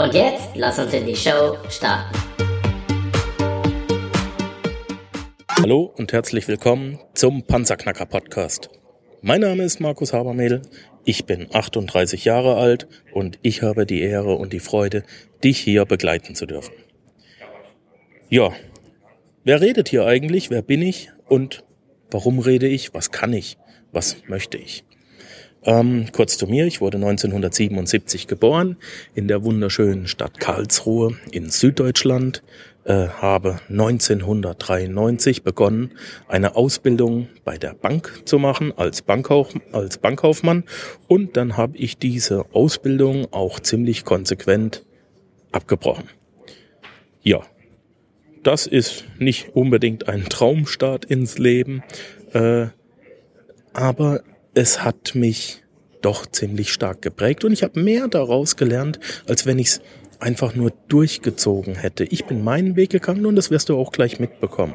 Und jetzt lass uns in die Show starten. Hallo und herzlich willkommen zum Panzerknacker Podcast. Mein Name ist Markus Habermehl, ich bin 38 Jahre alt und ich habe die Ehre und die Freude, dich hier begleiten zu dürfen. Ja, wer redet hier eigentlich? Wer bin ich? Und warum rede ich? Was kann ich? Was möchte ich? Ähm, kurz zu mir, ich wurde 1977 geboren in der wunderschönen Stadt Karlsruhe in Süddeutschland, äh, habe 1993 begonnen, eine Ausbildung bei der Bank zu machen als, Bankkauf, als Bankkaufmann und dann habe ich diese Ausbildung auch ziemlich konsequent abgebrochen. Ja, das ist nicht unbedingt ein Traumstart ins Leben, äh, aber es hat mich doch ziemlich stark geprägt und ich habe mehr daraus gelernt, als wenn ich es einfach nur durchgezogen hätte. Ich bin meinen Weg gegangen und das wirst du auch gleich mitbekommen.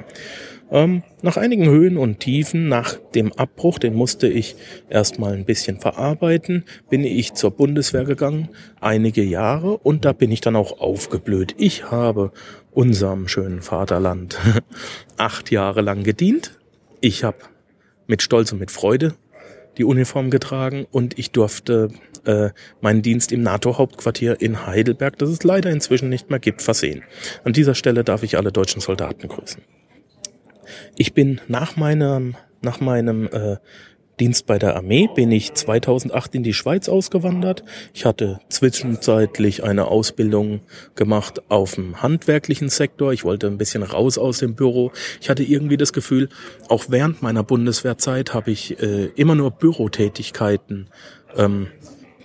Ähm, nach einigen Höhen und Tiefen, nach dem Abbruch, den musste ich erstmal ein bisschen verarbeiten, bin ich zur Bundeswehr gegangen, einige Jahre, und da bin ich dann auch aufgeblüht. Ich habe unserem schönen Vaterland acht Jahre lang gedient. Ich habe mit Stolz und mit Freude die Uniform getragen und ich durfte äh, meinen Dienst im NATO-Hauptquartier in Heidelberg, das es leider inzwischen nicht mehr gibt, versehen. An dieser Stelle darf ich alle deutschen Soldaten grüßen. Ich bin nach meinem, nach meinem äh, Dienst bei der Armee bin ich 2008 in die Schweiz ausgewandert. Ich hatte zwischenzeitlich eine Ausbildung gemacht auf dem handwerklichen Sektor. Ich wollte ein bisschen raus aus dem Büro. Ich hatte irgendwie das Gefühl, auch während meiner Bundeswehrzeit habe ich äh, immer nur Bürotätigkeiten ähm,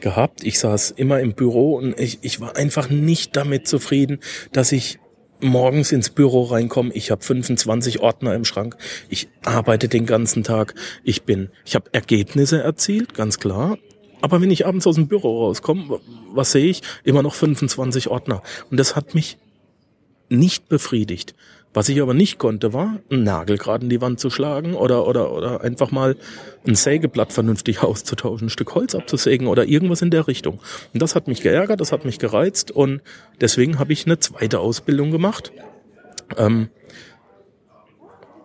gehabt. Ich saß immer im Büro und ich, ich war einfach nicht damit zufrieden, dass ich morgens ins Büro reinkomme, ich habe 25 Ordner im Schrank, ich arbeite den ganzen Tag, ich bin, ich habe Ergebnisse erzielt, ganz klar. Aber wenn ich abends aus dem Büro rauskomme, was sehe ich? Immer noch 25 Ordner. Und das hat mich nicht befriedigt. Was ich aber nicht konnte, war, einen Nagel gerade in die Wand zu schlagen oder, oder, oder einfach mal ein Sägeblatt vernünftig auszutauschen, ein Stück Holz abzusägen oder irgendwas in der Richtung. Und das hat mich geärgert, das hat mich gereizt und deswegen habe ich eine zweite Ausbildung gemacht. Ähm,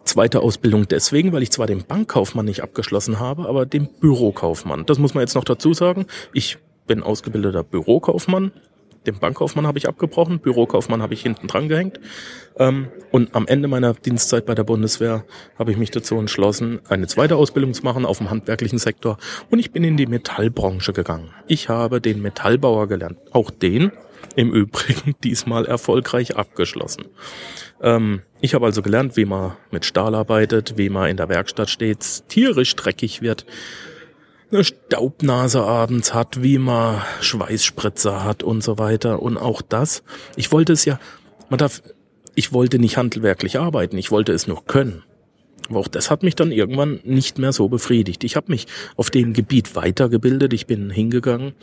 zweite Ausbildung deswegen, weil ich zwar den Bankkaufmann nicht abgeschlossen habe, aber den Bürokaufmann. Das muss man jetzt noch dazu sagen. Ich bin ausgebildeter Bürokaufmann, den Bankkaufmann habe ich abgebrochen, Bürokaufmann habe ich hinten dran gehängt. Ähm, und am Ende meiner Dienstzeit bei der Bundeswehr habe ich mich dazu entschlossen, eine zweite Ausbildung zu machen auf dem handwerklichen Sektor. Und ich bin in die Metallbranche gegangen. Ich habe den Metallbauer gelernt. Auch den im Übrigen diesmal erfolgreich abgeschlossen. Ähm, ich habe also gelernt, wie man mit Stahl arbeitet, wie man in der Werkstatt stets tierisch dreckig wird, eine Staubnase abends hat, wie man Schweißspritzer hat und so weiter. Und auch das, ich wollte es ja, man darf, ich wollte nicht handwerklich arbeiten, ich wollte es nur können. Aber auch das hat mich dann irgendwann nicht mehr so befriedigt. Ich habe mich auf dem Gebiet weitergebildet. Ich bin hingegangen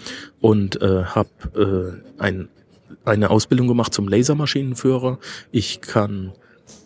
und äh, habe äh, ein, eine Ausbildung gemacht zum Lasermaschinenführer. Ich kann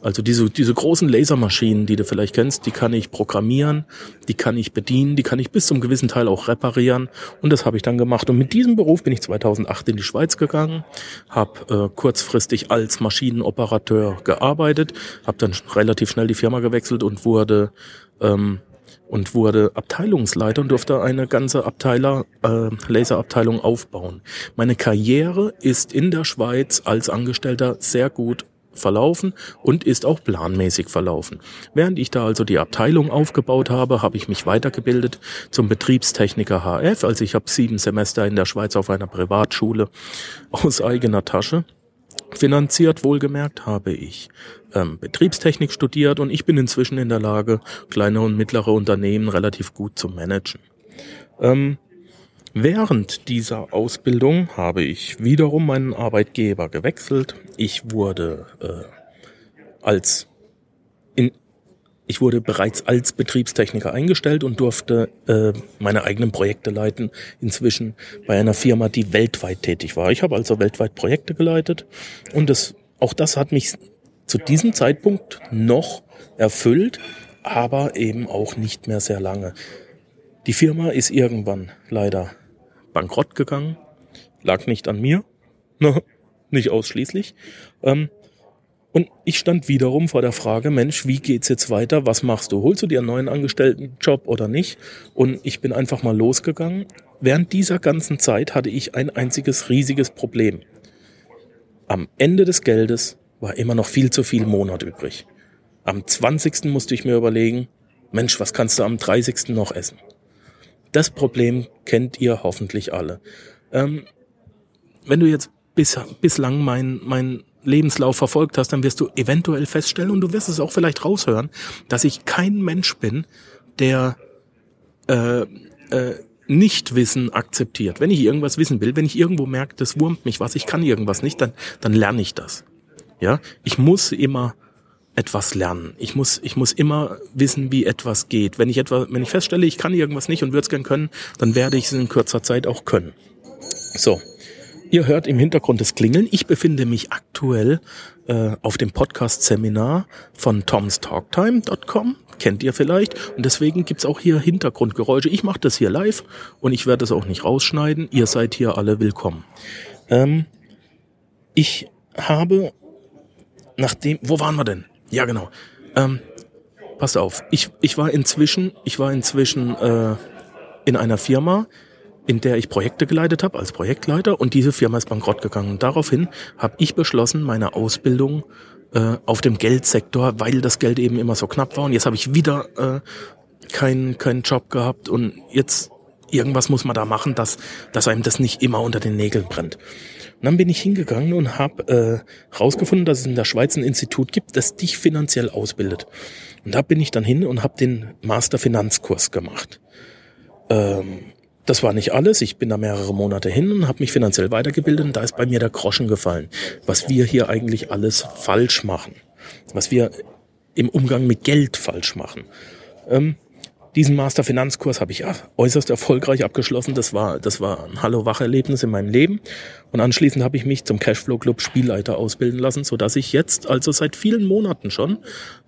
also diese, diese großen Lasermaschinen, die du vielleicht kennst, die kann ich programmieren, die kann ich bedienen, die kann ich bis zum gewissen Teil auch reparieren. Und das habe ich dann gemacht. Und mit diesem Beruf bin ich 2008 in die Schweiz gegangen, habe äh, kurzfristig als Maschinenoperateur gearbeitet, habe dann relativ schnell die Firma gewechselt und wurde ähm, und wurde Abteilungsleiter und durfte eine ganze Abteiler, äh, Laserabteilung aufbauen. Meine Karriere ist in der Schweiz als Angestellter sehr gut verlaufen und ist auch planmäßig verlaufen. Während ich da also die Abteilung aufgebaut habe, habe ich mich weitergebildet zum Betriebstechniker HF. Also ich habe sieben Semester in der Schweiz auf einer Privatschule aus eigener Tasche finanziert. Wohlgemerkt habe ich ähm, Betriebstechnik studiert und ich bin inzwischen in der Lage, kleine und mittlere Unternehmen relativ gut zu managen. Ähm, Während dieser Ausbildung habe ich wiederum meinen Arbeitgeber gewechselt. Ich wurde äh, als in, ich wurde bereits als Betriebstechniker eingestellt und durfte äh, meine eigenen Projekte leiten, inzwischen bei einer Firma, die weltweit tätig war. Ich habe also weltweit Projekte geleitet und das, auch das hat mich zu diesem Zeitpunkt noch erfüllt, aber eben auch nicht mehr sehr lange. Die Firma ist irgendwann leider bankrott gegangen, lag nicht an mir, nicht ausschließlich. Ähm, und ich stand wiederum vor der Frage, Mensch, wie geht's jetzt weiter? Was machst du? Holst du dir einen neuen Angestelltenjob oder nicht? Und ich bin einfach mal losgegangen. Während dieser ganzen Zeit hatte ich ein einziges riesiges Problem. Am Ende des Geldes war immer noch viel zu viel Monat übrig. Am 20. musste ich mir überlegen, Mensch, was kannst du am 30. noch essen? Das Problem kennt ihr hoffentlich alle. Ähm, wenn du jetzt bis, bislang mein, mein Lebenslauf verfolgt hast, dann wirst du eventuell feststellen und du wirst es auch vielleicht raushören, dass ich kein Mensch bin, der äh, äh, nicht Wissen akzeptiert. Wenn ich irgendwas wissen will, wenn ich irgendwo merke, das wurmt mich was, ich kann irgendwas nicht, dann, dann lerne ich das. Ja, ich muss immer etwas lernen. Ich muss, ich muss immer wissen, wie etwas geht. Wenn ich etwa, wenn ich feststelle, ich kann irgendwas nicht und würde es gern können, dann werde ich es in kürzer Zeit auch können. So. Ihr hört im Hintergrund das Klingeln. Ich befinde mich aktuell äh, auf dem Podcast-Seminar von tomstalktime.com. Kennt ihr vielleicht. Und deswegen gibt's auch hier Hintergrundgeräusche. Ich mache das hier live und ich werde es auch nicht rausschneiden. Ihr seid hier alle willkommen. Ähm, ich habe nachdem, wo waren wir denn? Ja, genau. Ähm, passt auf. Ich, ich war inzwischen, ich war inzwischen äh, in einer Firma, in der ich Projekte geleitet habe als Projektleiter und diese Firma ist bankrott gegangen. Und daraufhin habe ich beschlossen, meine Ausbildung äh, auf dem Geldsektor, weil das Geld eben immer so knapp war und jetzt habe ich wieder äh, keinen keinen Job gehabt und jetzt irgendwas muss man da machen, dass, dass einem das nicht immer unter den Nägeln brennt. Und dann bin ich hingegangen und habe äh, rausgefunden, dass es in der Schweiz ein Institut gibt, das dich finanziell ausbildet. Und da bin ich dann hin und habe den Master Finanzkurs gemacht. Ähm, das war nicht alles. Ich bin da mehrere Monate hin und habe mich finanziell weitergebildet und da ist bei mir der Groschen gefallen, was wir hier eigentlich alles falsch machen, was wir im Umgang mit Geld falsch machen. Ähm, diesen Master Finanzkurs habe ich äußerst erfolgreich abgeschlossen. Das war, das war ein Hallo-Wach-Erlebnis in meinem Leben. Und anschließend habe ich mich zum Cashflow Club Spielleiter ausbilden lassen, so dass ich jetzt also seit vielen Monaten schon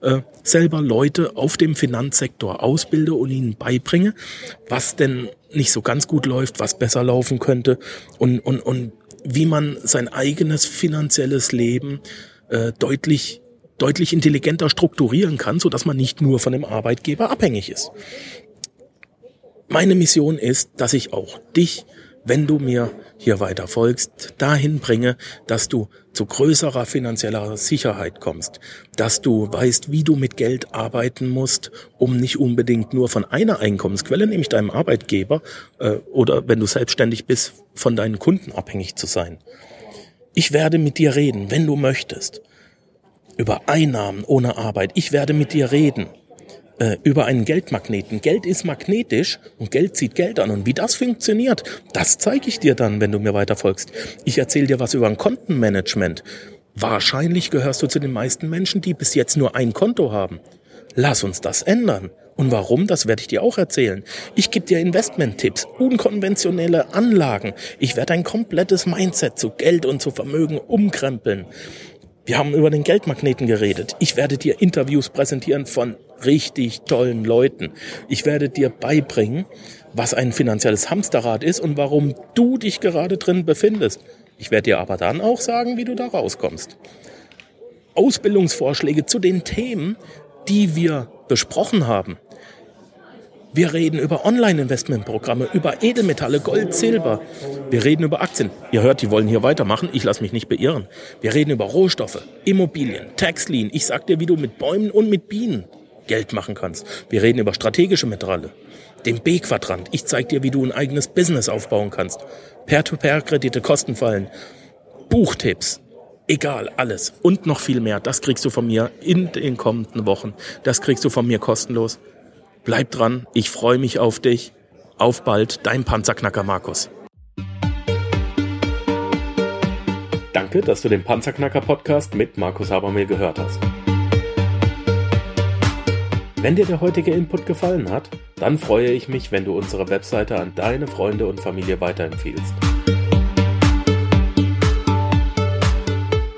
äh, selber Leute auf dem Finanzsektor ausbilde und ihnen beibringe, was denn nicht so ganz gut läuft, was besser laufen könnte und, und, und wie man sein eigenes finanzielles Leben äh, deutlich deutlich intelligenter strukturieren kann, so dass man nicht nur von dem Arbeitgeber abhängig ist. Meine Mission ist, dass ich auch dich, wenn du mir hier weiter folgst, dahin bringe, dass du zu größerer finanzieller Sicherheit kommst, dass du weißt, wie du mit Geld arbeiten musst, um nicht unbedingt nur von einer Einkommensquelle, nämlich deinem Arbeitgeber äh, oder wenn du selbstständig bist, von deinen Kunden abhängig zu sein. Ich werde mit dir reden, wenn du möchtest über Einnahmen ohne Arbeit. Ich werde mit dir reden äh, über einen Geldmagneten. Geld ist magnetisch und Geld zieht Geld an. Und wie das funktioniert, das zeige ich dir dann, wenn du mir weiter folgst. Ich erzähle dir was über ein Kontenmanagement. Wahrscheinlich gehörst du zu den meisten Menschen, die bis jetzt nur ein Konto haben. Lass uns das ändern. Und warum, das werde ich dir auch erzählen. Ich gebe dir Investment-Tipps, unkonventionelle Anlagen. Ich werde ein komplettes Mindset zu Geld und zu Vermögen umkrempeln. Wir haben über den Geldmagneten geredet. Ich werde dir Interviews präsentieren von richtig tollen Leuten. Ich werde dir beibringen, was ein finanzielles Hamsterrad ist und warum du dich gerade drin befindest. Ich werde dir aber dann auch sagen, wie du da rauskommst. Ausbildungsvorschläge zu den Themen, die wir besprochen haben. Wir reden über Online-Investmentprogramme, über Edelmetalle, Gold, Silber. Wir reden über Aktien. Ihr hört, die wollen hier weitermachen. Ich lasse mich nicht beirren. Wir reden über Rohstoffe, Immobilien, Taxlien. Ich sag dir, wie du mit Bäumen und mit Bienen Geld machen kannst. Wir reden über strategische Metalle, den B-Quadrant. Ich zeig dir, wie du ein eigenes Business aufbauen kannst. Peer-to-Peer-Kredite, Kostenfallen, Buchtipps, egal, alles und noch viel mehr. Das kriegst du von mir in den kommenden Wochen. Das kriegst du von mir kostenlos. Bleib dran, ich freue mich auf dich Auf bald, dein Panzerknacker Markus. Danke, dass du den Panzerknacker Podcast mit Markus Habermehl gehört hast. Wenn dir der heutige Input gefallen hat, dann freue ich mich, wenn du unsere Webseite an deine Freunde und Familie weiterempfiehlst.